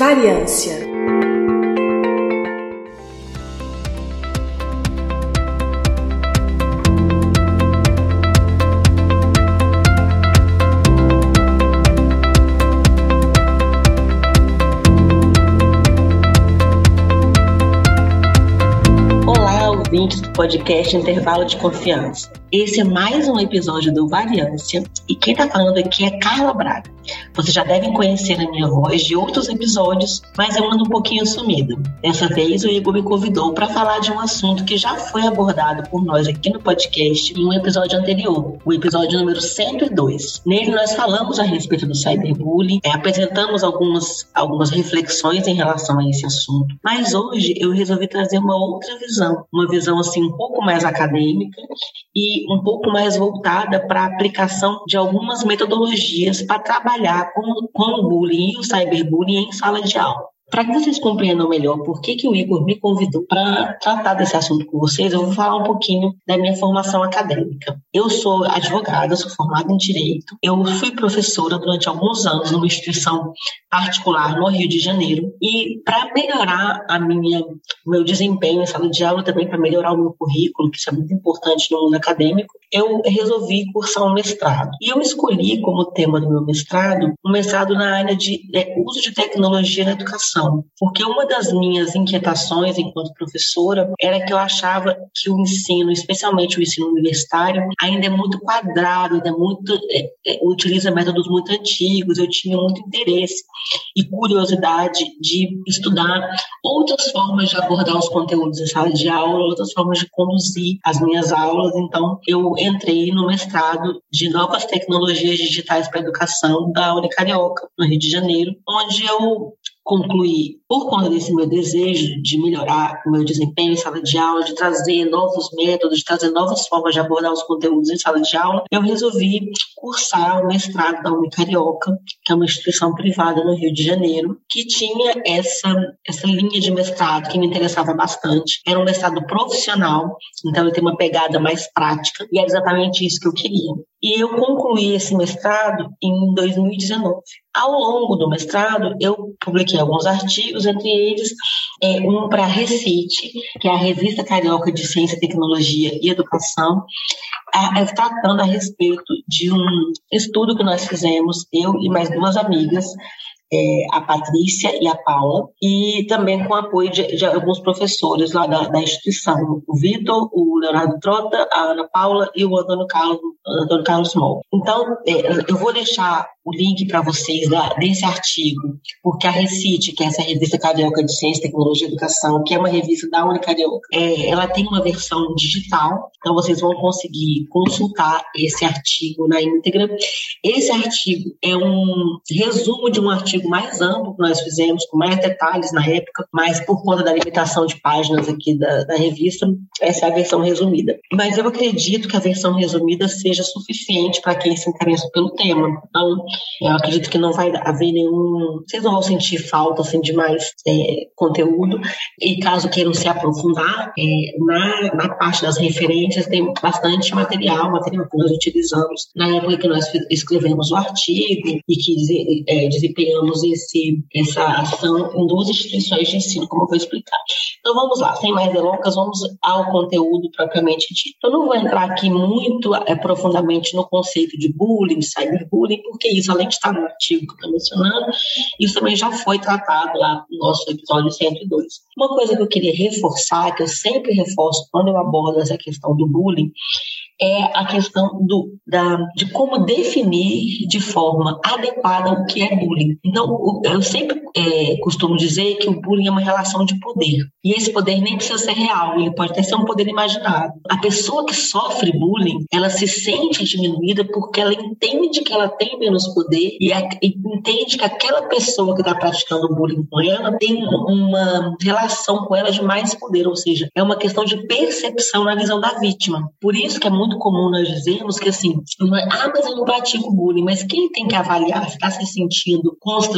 Variância. ouvintes do podcast Intervalo de Confiança. Esse é mais um episódio do Variância e quem está falando aqui é Carla Braga. Vocês já devem conhecer a minha voz de outros episódios, mas eu ando um pouquinho sumido. Dessa vez o Igor me convidou para falar de um assunto que já foi abordado por nós aqui no podcast em um episódio anterior, o episódio número 102. Nele nós falamos a respeito do cyberbullying, é, apresentamos algumas, algumas reflexões em relação a esse assunto, mas hoje eu resolvi trazer uma outra visão, uma visão assim um pouco mais acadêmica e um pouco mais voltada para a aplicação de algumas metodologias para trabalhar com, com o bullying e o cyberbullying em sala de aula. Para que vocês compreendam melhor por que, que o Igor me convidou para tratar desse assunto com vocês, eu vou falar um pouquinho da minha formação acadêmica. Eu sou advogada, sou formada em Direito. Eu fui professora durante alguns anos numa instituição particular no Rio de Janeiro. E para melhorar a minha, o meu desempenho em sala de aula, também para melhorar o meu currículo, que isso é muito importante no mundo acadêmico, eu resolvi cursar um mestrado. E eu escolhi como tema do meu mestrado um mestrado na área de é, uso de tecnologia na educação educação, porque uma das minhas inquietações enquanto professora era que eu achava que o ensino, especialmente o ensino universitário, ainda é muito quadrado, ainda é muito é, é, utiliza métodos muito antigos. Eu tinha muito interesse e curiosidade de estudar outras formas de abordar os conteúdos em sala de aula, outras formas de conduzir as minhas aulas. Então, eu entrei no mestrado de novas tecnologias digitais para educação da Unicarioca, no Rio de Janeiro, onde eu concluir, por conta desse meu desejo de melhorar o meu desempenho em sala de aula, de trazer novos métodos, de trazer novas formas de abordar os conteúdos em sala de aula, eu resolvi cursar o mestrado da Unicarioca, que é uma instituição privada no Rio de Janeiro, que tinha essa, essa linha de mestrado que me interessava bastante. Era um mestrado profissional, então ele tem uma pegada mais prática, e é exatamente isso que eu queria. E eu concluí esse mestrado em 2019. Ao longo do mestrado, eu publiquei alguns artigos, entre eles é, um para a Recite, que é a Revista Carioca de Ciência, Tecnologia e Educação, a, a, tratando a respeito de um estudo que nós fizemos, eu e mais duas amigas, é, a Patrícia e a Paula, e também com o apoio de, de alguns professores lá da, da, instituição, o Vitor, o Leonardo Trota, a Ana Paula e o Antônio Carlos, Antônio Carlos Moll. Então, é, eu vou deixar o link para vocês da, desse artigo, porque a Recite, que é essa revista carioca de Ciência, Tecnologia e Educação, que é uma revista da Unicarioca, é, ela tem uma versão digital, então vocês vão conseguir consultar esse artigo na íntegra. Esse artigo é um resumo de um artigo mais amplo que nós fizemos, com mais detalhes na época, mas por conta da limitação de páginas aqui da, da revista, essa é a versão resumida. Mas eu acredito que a versão resumida seja suficiente para quem se interessa pelo tema. Então, eu acredito que não vai haver nenhum. Vocês não vão sentir falta assim, de mais é, conteúdo. E caso queiram se aprofundar, é, na, na parte das referências tem bastante material, material que nós utilizamos na época que nós escrevemos o artigo e que é, desempenhamos esse, essa ação em duas instituições de ensino, como eu vou explicar. Então vamos lá, sem mais delongas, vamos ao conteúdo propriamente dito. Eu não vou entrar aqui muito é, profundamente no conceito de bullying, cyberbullying, porque isso, além de estar no artigo que eu estou mencionando, isso também já foi tratado lá no nosso episódio 102. Uma coisa que eu queria reforçar, que eu sempre reforço quando eu abordo essa questão do bullying, é a questão do, da, de como definir de forma adequada o que é bullying. Então, eu sempre é, costumo dizer que o bullying é uma relação de poder. E esse poder nem precisa ser real, ele pode até ser um poder imaginado. A pessoa que sofre bullying, ela se sente diminuída porque ela entende que ela tem menos poder e, a, e entende que aquela pessoa que está praticando bullying com ela tem uma relação com ela de mais poder, ou seja, é uma questão de percepção na visão da vítima. Por isso que é muito comum nós dizermos que assim, ah, mas eu não pratico bullying, mas quem tem que avaliar se está se sentindo constrangido,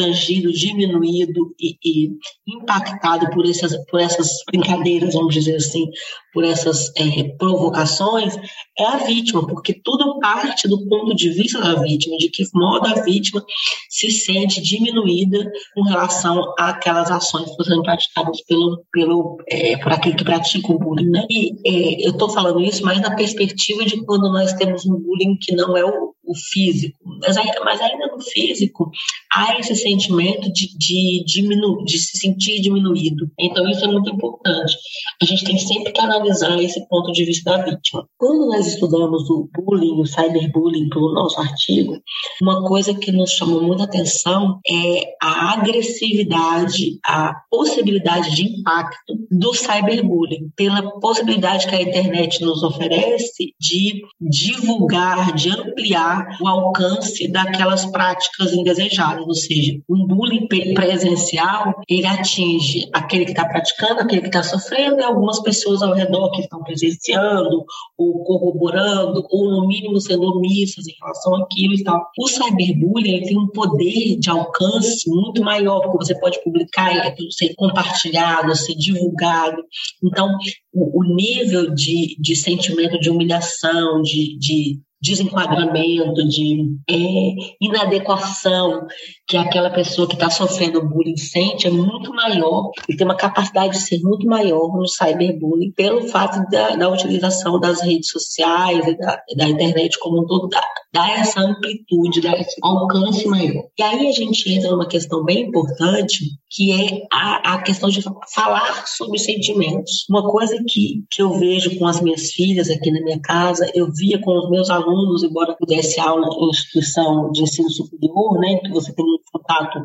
diminuído e, e, impactado por essas, por essas brincadeiras, vamos dizer assim, por essas é, provocações, é a vítima, porque tudo parte do ponto de vista da vítima, de que modo da vítima se sente diminuída com relação àquelas ações que estão sendo praticadas pelo, pelo, é, por aquele que pratica o bullying. Né? E é, eu estou falando isso mais na perspectiva de quando nós temos um bullying que não é o, o físico, mas mas ainda no físico há esse sentimento de, de, diminu, de se sentir diminuído. Então isso é muito importante. A gente tem sempre que analisar esse ponto de vista da vítima. Quando nós estudamos o bullying, o cyberbullying pelo nosso artigo, uma coisa que nos chamou muita atenção é a agressividade, a possibilidade de impacto do cyberbullying, pela possibilidade que a internet nos oferece de divulgar, de ampliar o alcance daquelas práticas indesejadas, ou seja, um bullying presencial, ele atinge aquele que está praticando, aquele que está sofrendo e algumas pessoas ao redor que estão presenciando ou corroborando ou no mínimo sendo omissas em relação àquilo e tal. O cyberbullying tem um poder de alcance muito maior, porque você pode publicar, ser compartilhado, ser divulgado. Então, o, o nível de, de sentimento de humilhação, de, de desenquadramento, de é, inadequação que aquela pessoa que está sofrendo bullying sente é muito maior e tem uma capacidade de ser muito maior no cyberbullying pelo fato da, da utilização das redes sociais e da, da internet como um todo, dá, dá essa amplitude, dá esse alcance maior. E aí a gente entra numa questão bem importante, que é a, a questão de falar sobre sentimentos. Uma coisa que, que eu vejo com as minhas filhas aqui na minha casa, eu via com os meus alunos alunos, embora pudesse aula em instituição de ensino superior, né, que você tem um contato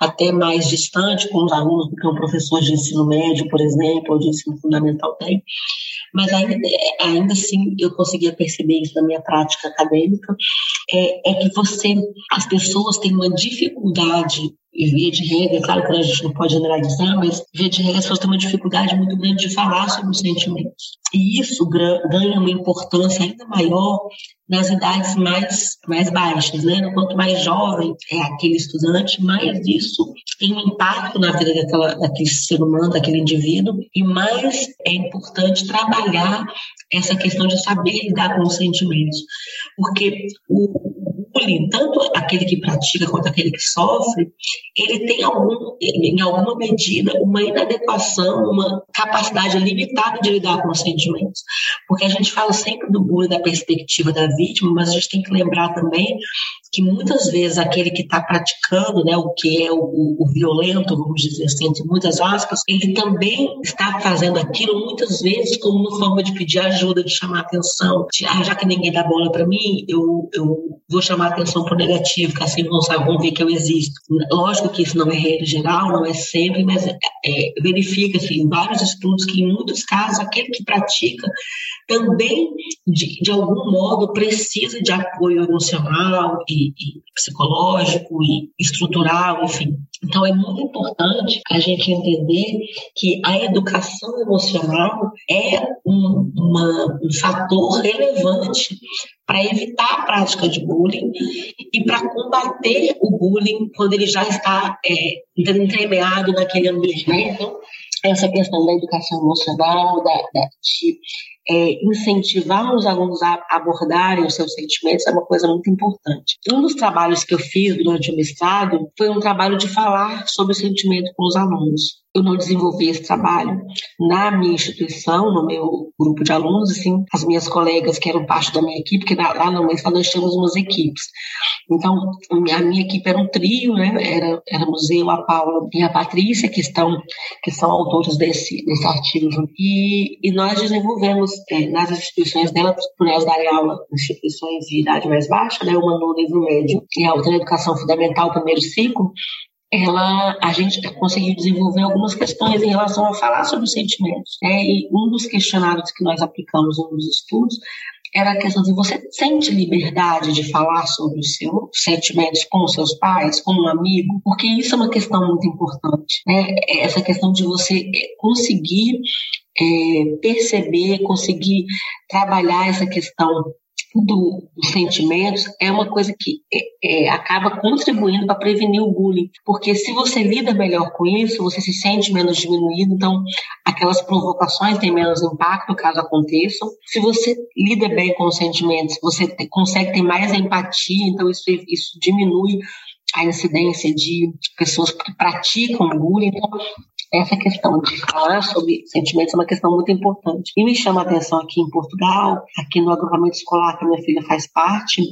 até mais distante com os alunos do que um professor de ensino médio, por exemplo, ou de ensino fundamental tem, mas ainda, ainda assim eu conseguia perceber isso na minha prática acadêmica, é, é que você, as pessoas têm uma dificuldade e via de regra, claro que a gente não pode generalizar, mas via de regra as pessoas têm uma dificuldade muito grande de falar sobre os sentimentos. E isso ganha uma importância ainda maior nas idades mais, mais baixas, né? Quanto mais jovem é aquele estudante, mais isso tem um impacto na vida daquela, daquele ser humano, daquele indivíduo, e mais é importante trabalhar essa questão de saber lidar com os sentimentos. Porque o, bullying, tanto aquele que pratica quanto aquele que sofre, ele tem algum, em alguma medida uma inadequação, uma capacidade limitada de lidar com os sentimentos. Porque a gente fala sempre do bullying da perspectiva da vítima, mas a gente tem que lembrar também que muitas vezes aquele que está praticando, né, o que é o, o, violento, vamos dizer assim, entre muitas aspas, ele também está fazendo aquilo muitas vezes como uma forma de pedir ajuda, de chamar atenção, de, ah, já que ninguém dá bola para mim, eu, eu vou chamar atenção para o negativo, que assim vão, saber, vão ver que eu existo. Lógico que isso não é regra geral, não é sempre, mas é, é, verifica-se em vários estudos que em muitos casos aquele que pratica também, de, de algum modo, precisa de apoio emocional e, e psicológico e estrutural, enfim. Então, é muito importante a gente entender que a educação emocional é um, uma, um fator relevante para evitar a prática de bullying e para combater o bullying quando ele já está é, entremeado naquele ambiente. Né? Então, essa questão da educação emocional, da, da de é, incentivar os alunos a abordarem os seus sentimentos é uma coisa muito importante. Um dos trabalhos que eu fiz durante o mestrado foi um trabalho de falar sobre o sentimento com os alunos eu não desenvolvi esse trabalho na minha instituição, no meu grupo de alunos, assim, as minhas colegas que eram parte da minha equipe, porque lá no mestrado nós tínhamos umas equipes. Então, a minha equipe era um trio, né? Era, éramos eu, a Paula e a Patrícia, que estão, que são autores desse, desse artigo. E, e nós desenvolvemos é, nas instituições dela, por elas darem aula instituições de idade mais baixa, né? Uma no nível médio e a outra na educação fundamental, primeiro ciclo, ela, a gente conseguiu desenvolver algumas questões em relação a falar sobre os sentimentos. Né? E um dos questionários que nós aplicamos nos estudos era a questão de você sente liberdade de falar sobre os seus sentimentos com os seus pais, com um amigo, porque isso é uma questão muito importante. Né? Essa questão de você eh, conseguir é, perceber, conseguir trabalhar essa questão do, dos sentimentos é uma coisa que é, é, acaba contribuindo para prevenir o bullying, porque se você lida melhor com isso, você se sente menos diminuído, então aquelas provocações têm menos impacto caso aconteçam. Se você lida bem com os sentimentos, você te, consegue ter mais empatia, então isso, isso diminui a incidência de pessoas que praticam bullying. Então, essa questão de falar sobre sentimentos é uma questão muito importante. E me chama a atenção aqui em Portugal, aqui no agrupamento escolar que minha filha faz parte,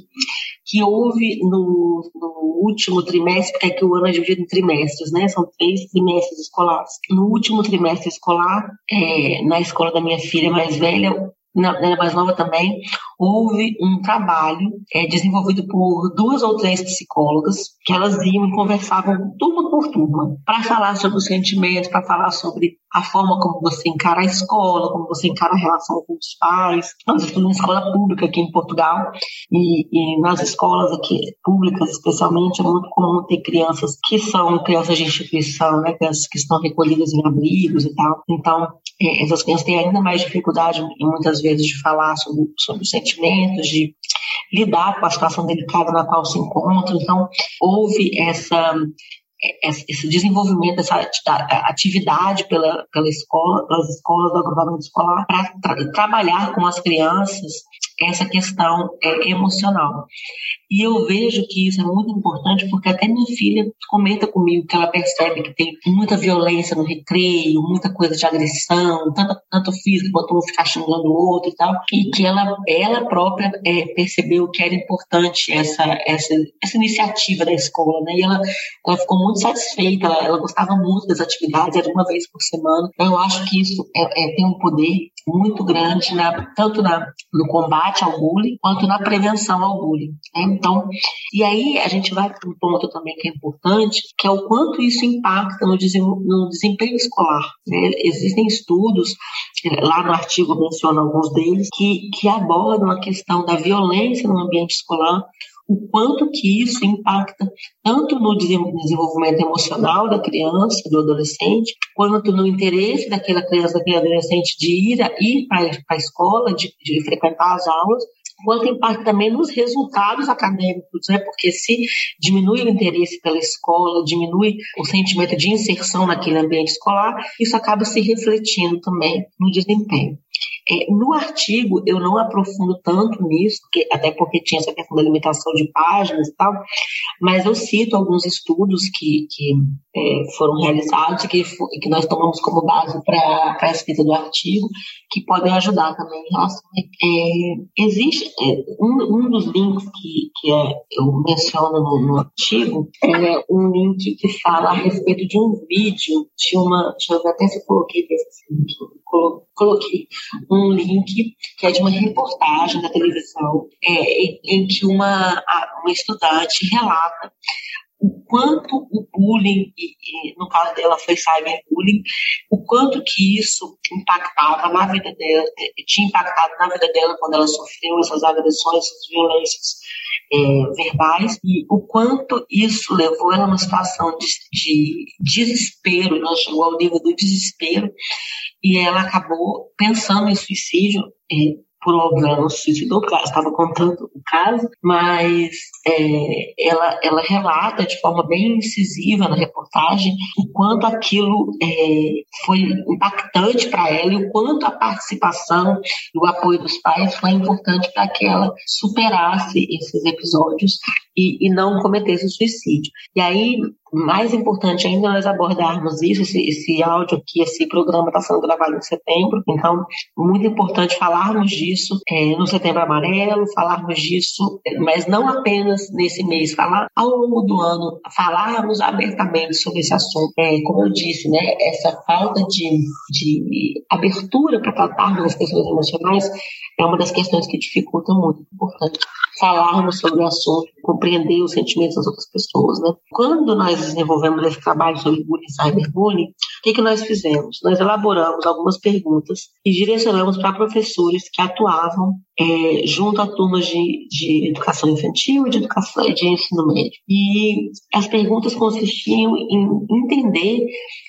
que houve no, no último trimestre, porque aqui o ano é dividido em trimestres, né? São três trimestres escolares. No último trimestre escolar, é, na escola da minha filha mais velha, na, mais nova também, houve um trabalho é, desenvolvido por duas ou três psicólogas, que elas iam e conversavam turma por turma, para falar sobre os sentimentos, para falar sobre a forma como você encara a escola, como você encara a relação com os pais. Nós estamos em escola pública aqui em Portugal, e, e nas escolas aqui públicas, especialmente, é muito comum ter crianças que são crianças de instituição, né, crianças que estão recolhidas em abrigos e tal. Então, é, essas crianças têm ainda mais dificuldade, muitas vezes, de falar sobre, sobre os sentimentos, de lidar com a situação delicada na qual se encontram. Então, houve essa esse desenvolvimento, essa atividade pela, pela escola, pelas escolas do agrupamento escolar, para tra trabalhar com as crianças essa questão é, emocional. E eu vejo que isso é muito importante porque até minha filha comenta comigo que ela percebe que tem muita violência no recreio, muita coisa de agressão, tanto, tanto físico quanto um ficar xingando o outro e tal, e que ela, ela própria é, percebeu que era importante essa, essa, essa iniciativa da escola, né? E ela, ela ficou muito satisfeita, ela, ela gostava muito das atividades, era uma vez por semana. Então, eu acho que isso é, é, tem um poder muito grande, na, tanto na, no combate ao bullying quanto na prevenção ao bullying. Né? Então, e aí a gente vai para um ponto também que é importante, que é o quanto isso impacta no, no desempenho escolar. Né? Existem estudos, eh, lá no artigo menciona alguns deles, que, que abordam a questão da violência no ambiente escolar, o quanto que isso impacta tanto no desenvolvimento emocional da criança, do adolescente, quanto no interesse daquela criança, daquele adolescente de ir, ir para a escola, de, de frequentar as aulas, quanto impacta também nos resultados acadêmicos, né? porque se diminui o interesse pela escola, diminui o sentimento de inserção naquele ambiente escolar, isso acaba se refletindo também no desempenho. É, no artigo, eu não aprofundo tanto nisso, porque, até porque tinha essa questão da limitação de páginas e tal, mas eu cito alguns estudos que, que é, foram realizados e que, que nós tomamos como base para a escrita do artigo, que podem ajudar também em relação. É, existe é, um, um dos links que, que é, eu menciono no, no artigo, é um link que fala a respeito de um vídeo de uma. Deixa eu até se eu coloquei esse link coloquei link que é de uma reportagem da televisão é, em, em, que uma, uma estudante relata o quanto o bullying, e, no caso dela foi cyberbullying, o quanto que isso impactava na vida dela, tinha impactado na vida dela quando ela sofreu essas agressões, essas violências é, verbais, e o quanto isso levou ela a uma situação de, de desespero, não chegou ao nível do desespero, e ela acabou pensando em suicídio. É, por ela não se porque ela estava contando o caso, mas é, ela, ela relata de forma bem incisiva na reportagem o quanto aquilo é, foi impactante para ela e o quanto a participação e o apoio dos pais foi importante para que ela superasse esses episódios e, e não cometesse suicídio. E aí, mais importante ainda nós abordarmos isso, esse, esse áudio aqui, esse programa está sendo gravado em setembro, então muito importante falarmos disso é, no Setembro Amarelo, falarmos disso, mas não apenas nesse mês, falar ao longo do ano, falarmos abertamente sobre esse assunto. É, como eu disse, né, essa falta de, de abertura para tratarmos as questões emocionais é uma das questões que dificulta muito. É importante falarmos sobre o assunto, compreender os sentimentos das outras pessoas. Né? Quando nós desenvolvemos esse trabalho sobre bullying e cyberbullying, o que, que nós fizemos? Nós elaboramos algumas perguntas e direcionamos para professores que atuavam é, junto a turmas de, de educação infantil e de educação de ensino médio. E as perguntas consistiam em entender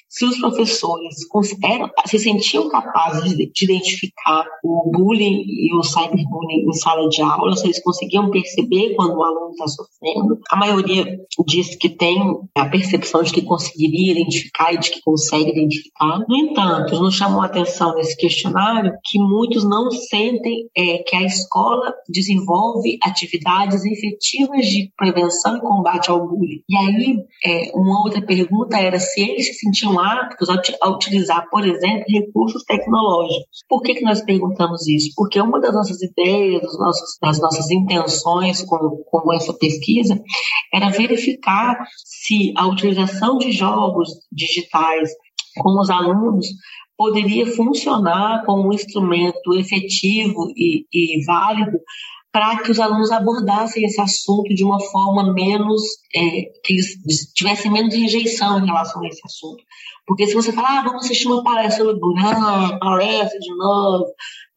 se os professores eram, se sentiam capazes de, de, identificar o bullying e o cyberbullying em sala de aula, se eles conseguiam perceber quando o aluno está sofrendo. A maioria diz que tem a percepção de que conseguiria identificar e de que consegue identificar. No entanto, nos chamou a atenção nesse questionário que muitos não sentem é, que a escola desenvolve atividades efetivas de prevenção e combate ao bullying. E aí, é, uma outra pergunta era se eles se sentiam aptos a, utilizar, por exemplo, recursos tecnológicos. Por que, que nós perguntamos isso? Porque uma das nossas ideias, dos nossos, das nossas intenções com, com essa pesquisa era verificar se a utilização de jogos digitais com os alunos poderia funcionar como um instrumento efetivo e, e válido para que os alunos abordassem esse assunto de uma forma menos, é, que eles tivessem menos rejeição em relação a esse assunto. Porque se você falar, ah, vamos assistir uma palestra sobre ah, palestra de novo,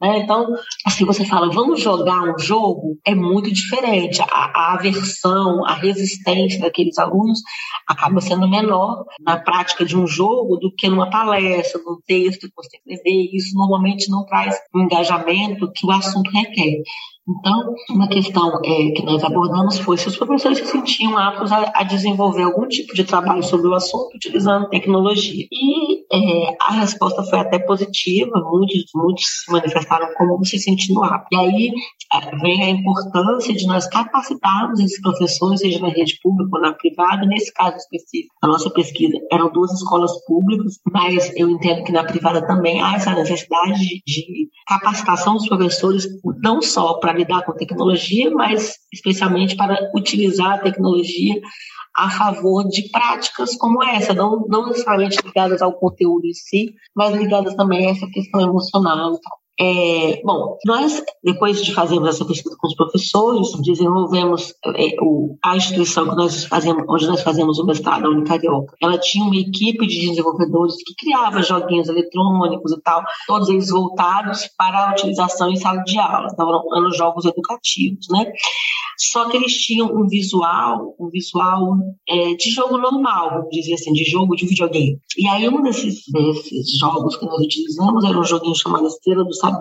né? Então, assim, você fala, vamos jogar um jogo, é muito diferente. A, a aversão, a resistência daqueles alunos acaba sendo menor na prática de um jogo do que numa palestra, num texto que você escrever. Isso normalmente não traz o engajamento que o assunto requer. Então, uma questão é, que nós abordamos foi se os professores se sentiam aptos a, a, desenvolver algum tipo de trabalho sobre o assunto utilizando tecnologia. E é, a resposta foi até positiva, muitos, muitos se manifestaram como se sentindo aptos. E aí é, vem a importância de nós capacitarmos esses professores, seja na rede pública ou na privada. Nesse caso específico, a nossa pesquisa eram duas escolas públicas, mas eu entendo que na privada também há essa necessidade de, de capacitação dos professores, não só para lidar com tecnologia, mas especialmente para utilizar a tecnologia a favor de práticas como essa, não, não necessariamente ligadas ao conteúdo em si, mas ligadas também a essa questão emocional. É, bom, nós, depois de fazermos essa pesquisa com os professores, desenvolvemos é, o, a instituição que nós fazemos, onde nós fazemos o mestrado, a Unicarioca. Ela tinha uma equipe de desenvolvedores que criava joguinhos eletrônicos e tal, todos eles voltados para a utilização em sala de aula, então eram jogos educativos, né? Só que eles tinham um visual, um visual é, de jogo normal, vamos dizer assim, de jogo de videogame. E aí um desses, desses jogos que nós utilizamos era um joguinho chamado Estrela do Saber,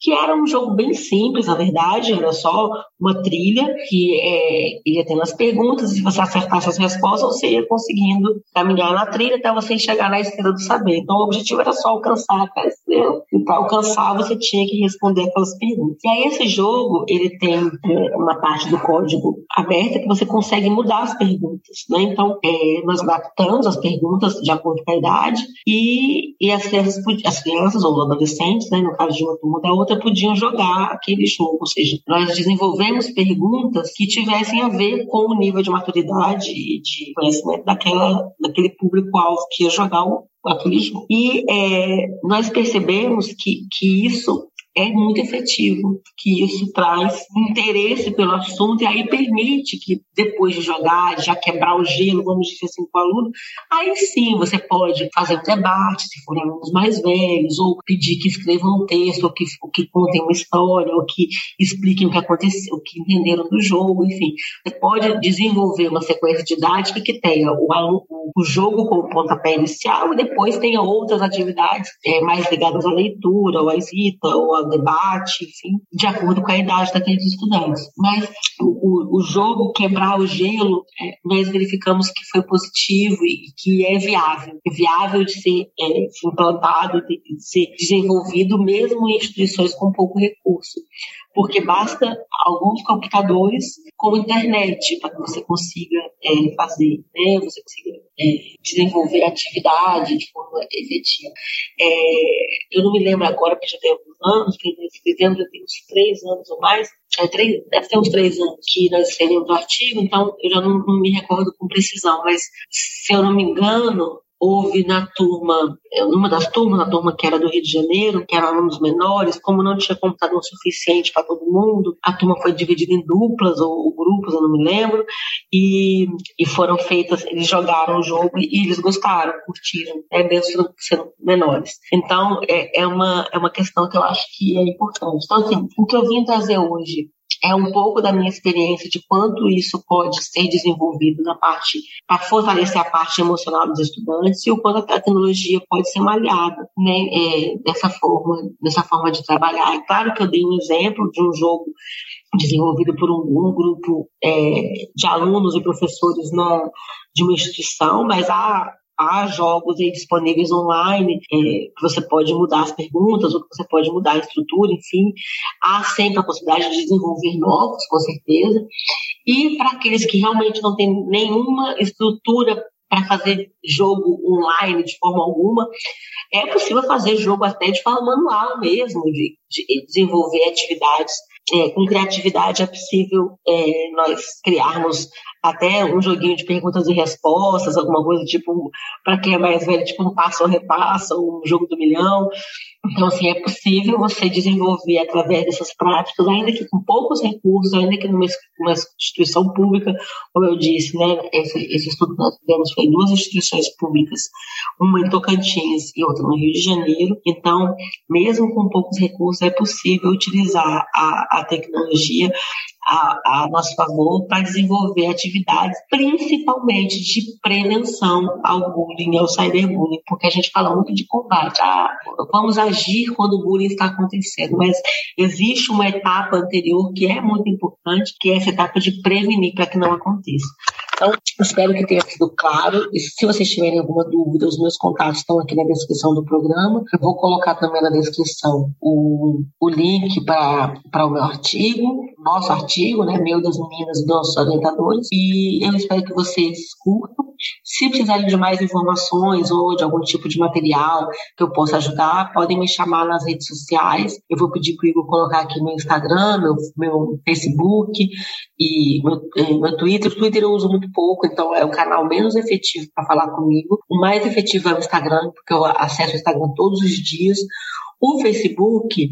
que era um jogo bem simples, na verdade, era só uma trilha que é, ia tendo as perguntas, se você acertasse as respostas, você ia conseguindo caminhar na trilha até você chegar na Estrela do Saber. Então o objetivo era só alcançar aquela estrela, e para alcançar você tinha que responder aquelas perguntas. E aí esse jogo, ele tem é, uma parte do código aberta que você consegue mudar as perguntas, né? Então, é, nós adaptamos as perguntas de acordo com a idade e, e as, crianças, as crianças ou adolescentes, né, no caso de uma turma da outra, podiam jogar aquele jogo, ou seja, nós desenvolvemos perguntas que tivessem a ver com o nível de maturidade e de conhecimento daquela, daquele público-alvo que ia jogar o, aquele jogo. E é, nós percebemos que, que isso é muito efetivo, que isso traz interesse pelo assunto e aí permite que depois de jogar, já quebrar o gelo, vamos dizer assim, com o aluno, aí sim você pode fazer um debate, se forem alunos mais velhos, ou pedir que escrevam um texto, ou que, ou que contem uma história, ou que expliquem o que aconteceu, o que entenderam do jogo, enfim. Você pode desenvolver uma sequência didática que tenha o, aluno, o jogo como pontapé inicial e depois tenha outras atividades é, mais ligadas à leitura, ou à escrita, ou ao debate, enfim, de acordo com a idade daqueles estudantes. Mas o, o jogo quebrar o gelo, é, nós verificamos que foi positivo e que é viável. É viável de ser é, implantado, de, ser desenvolvido mesmo em instituições com pouco recurso porque basta alguns computadores com internet para que você consiga é, fazer, né? Você consiga é, desenvolver atividade de forma efetiva. É, eu não me lembro agora, porque já tem alguns anos, que nós escrevemos, já tem uns três anos ou mais, é, três, deve ter uns três anos que nós escrevemos o artigo, então eu já não, não me recordo com precisão, mas se eu não me engano, houve na turma, numa das turmas, na turma que era do Rio de Janeiro, que eram alunos menores, como não tinha computador suficiente para todo mundo, a turma foi dividida em duplas ou, grupos, eu não me lembro, e, e foram feitas, eles jogaram o jogo e, eles gostaram, curtiram, é mesmo sendo menores. Então, é, é, uma, é uma questão que eu acho que é importante. Então, assim, o que eu vim trazer hoje é um pouco da minha experiência de quanto isso pode ser desenvolvido na parte para fortalecer a parte emocional dos estudantes e o quanto a tecnologia pode ser malhada, né, é, dessa forma, dessa forma de trabalhar. É claro que eu dei um exemplo de um jogo desenvolvido por um, um grupo é, de alunos e professores na, de uma instituição, mas há há jogos aí disponíveis online, é, que você pode mudar as perguntas, ou que você pode mudar a estrutura, enfim. Há sempre a possibilidade de desenvolver novos, com certeza. E para aqueles que realmente não têm nenhuma estrutura para fazer jogo online de forma alguma, é possível fazer jogo até de forma manual mesmo, de, de desenvolver atividades. É, com criatividade é possível é, nós criarmos até um joguinho de perguntas e respostas, alguma coisa tipo, para quem é mais velho, tipo um passo ou repassa, um jogo do milhão. Então, assim, é possível você desenvolver através dessas práticas, ainda que com poucos recursos, ainda que numa uma instituição pública, como eu disse, né, esse, esse estudo que nós fizemos foi em duas instituições públicas, uma em Tocantins e outra no Rio de Janeiro. Então, mesmo com poucos recursos, é possível utilizar a, a tecnologia a, a nosso favor para desenvolver atividades, principalmente de prevenção ao bullying ao cyberbullying, porque a gente fala muito de combate. Ah, vamos agir quando o bullying está acontecendo, mas existe uma etapa anterior que é muito importante, que é essa etapa de prevenir para que não aconteça. Então, espero que tenha sido claro. E se vocês tiverem alguma dúvida, os meus contatos estão aqui na descrição do programa. Eu vou colocar também na descrição o, o link para o meu artigo, nosso artigo, né, meu das meninas e dos orientadores. E eu espero que vocês curtam. Se precisarem de mais informações ou de algum tipo de material que eu possa ajudar, podem me chamar nas redes sociais. Eu vou pedir para o Igor colocar aqui meu Instagram, meu, meu Facebook e meu, meu Twitter. O Twitter eu uso muito pouco, então é o canal menos efetivo para falar comigo. O mais efetivo é o Instagram, porque eu acesso o Instagram todos os dias. O Facebook,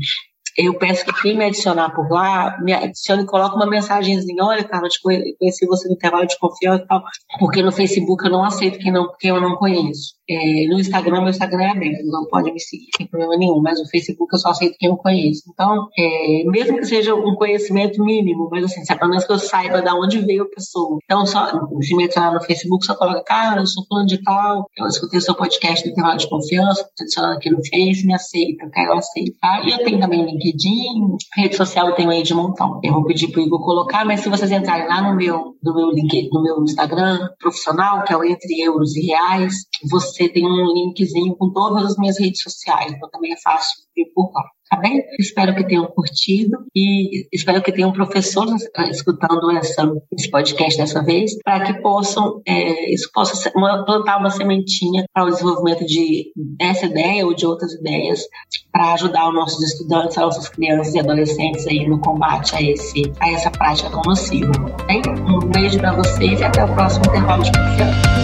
eu peço que quem me adicionar por lá, me adicione e coloque uma mensagenzinha, olha, Carla, eu conheci você no intervalo de confiança e tal, porque no Facebook eu não aceito quem, não, quem eu não conheço. É, no Instagram, meu Instagram é aberto, não pode me seguir sem problema nenhum, mas no Facebook eu só aceito quem eu conheço. Então, é, mesmo que seja um conhecimento mínimo, mas assim, pelo menos que eu saiba de onde veio a pessoa. Então, só, se me adicionar no Facebook, só coloca, cara, eu sou fulano de tal, eu escutei seu podcast do intervalo de confiança, tô adicionando aqui no Face, me aceita, eu quero aceitar. E eu tenho também LinkedIn, rede social eu tenho aí de montão. Eu vou pedir pro Igor colocar, mas se vocês entrarem lá no meu, no meu link, no meu Instagram profissional, que é o Entre Euros e Reais, você tem um linkzinho com todas as minhas redes sociais, então também é fácil vir por lá. Tá bem? Espero que tenham curtido e espero que tenham professores eh, escutando essa, esse podcast dessa vez, para que possam, é, isso possa plantar uma sementinha para o desenvolvimento de essa ideia ou de outras ideias para ajudar os nossos estudantes, as nossas crianças e adolescentes aí no combate a, esse, a essa prática tão nociva. Tá bem? Um beijo para vocês e até o próximo intervalo de confiança.